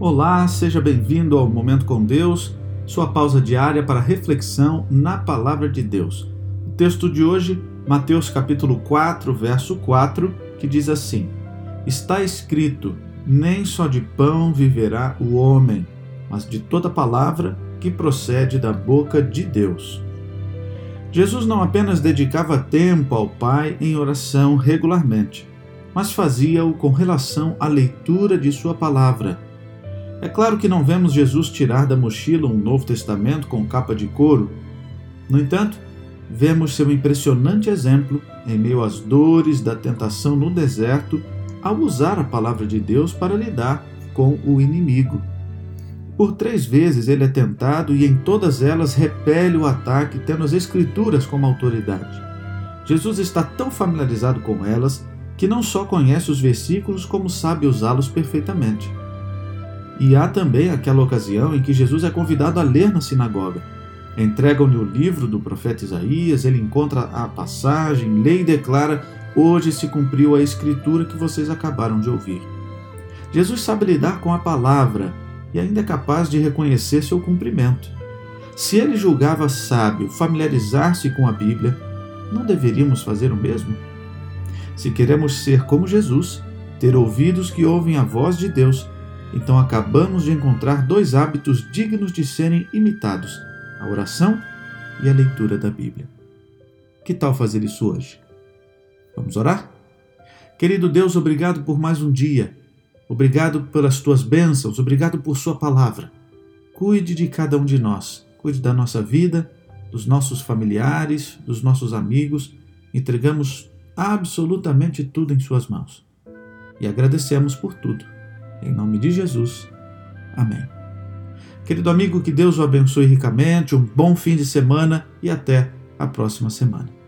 Olá, seja bem-vindo ao Momento com Deus, sua pausa diária para reflexão na palavra de Deus. O texto de hoje, Mateus capítulo 4, verso 4, que diz assim: Está escrito: Nem só de pão viverá o homem, mas de toda palavra que procede da boca de Deus. Jesus não apenas dedicava tempo ao Pai em oração regularmente, mas fazia-o com relação à leitura de Sua palavra. É claro que não vemos Jesus tirar da mochila um Novo Testamento com capa de couro. No entanto, vemos seu impressionante exemplo em meio às dores da tentação no deserto ao usar a palavra de Deus para lidar com o inimigo. Por três vezes ele é tentado e em todas elas repele o ataque, tendo as Escrituras como autoridade. Jesus está tão familiarizado com elas que não só conhece os versículos, como sabe usá-los perfeitamente. E há também aquela ocasião em que Jesus é convidado a ler na sinagoga. Entregam-lhe o livro do profeta Isaías, ele encontra a passagem, lê e declara: Hoje se cumpriu a escritura que vocês acabaram de ouvir. Jesus sabe lidar com a palavra e ainda é capaz de reconhecer seu cumprimento. Se ele julgava sábio familiarizar-se com a Bíblia, não deveríamos fazer o mesmo? Se queremos ser como Jesus, ter ouvidos que ouvem a voz de Deus, então acabamos de encontrar dois hábitos dignos de serem imitados: a oração e a leitura da Bíblia. Que tal fazer isso hoje? Vamos orar? Querido Deus, obrigado por mais um dia. Obrigado pelas tuas bênçãos, obrigado por Sua palavra. Cuide de cada um de nós, cuide da nossa vida, dos nossos familiares, dos nossos amigos. Entregamos absolutamente tudo em Suas mãos. E agradecemos por tudo. Em nome de Jesus. Amém. Querido amigo, que Deus o abençoe ricamente, um bom fim de semana e até a próxima semana.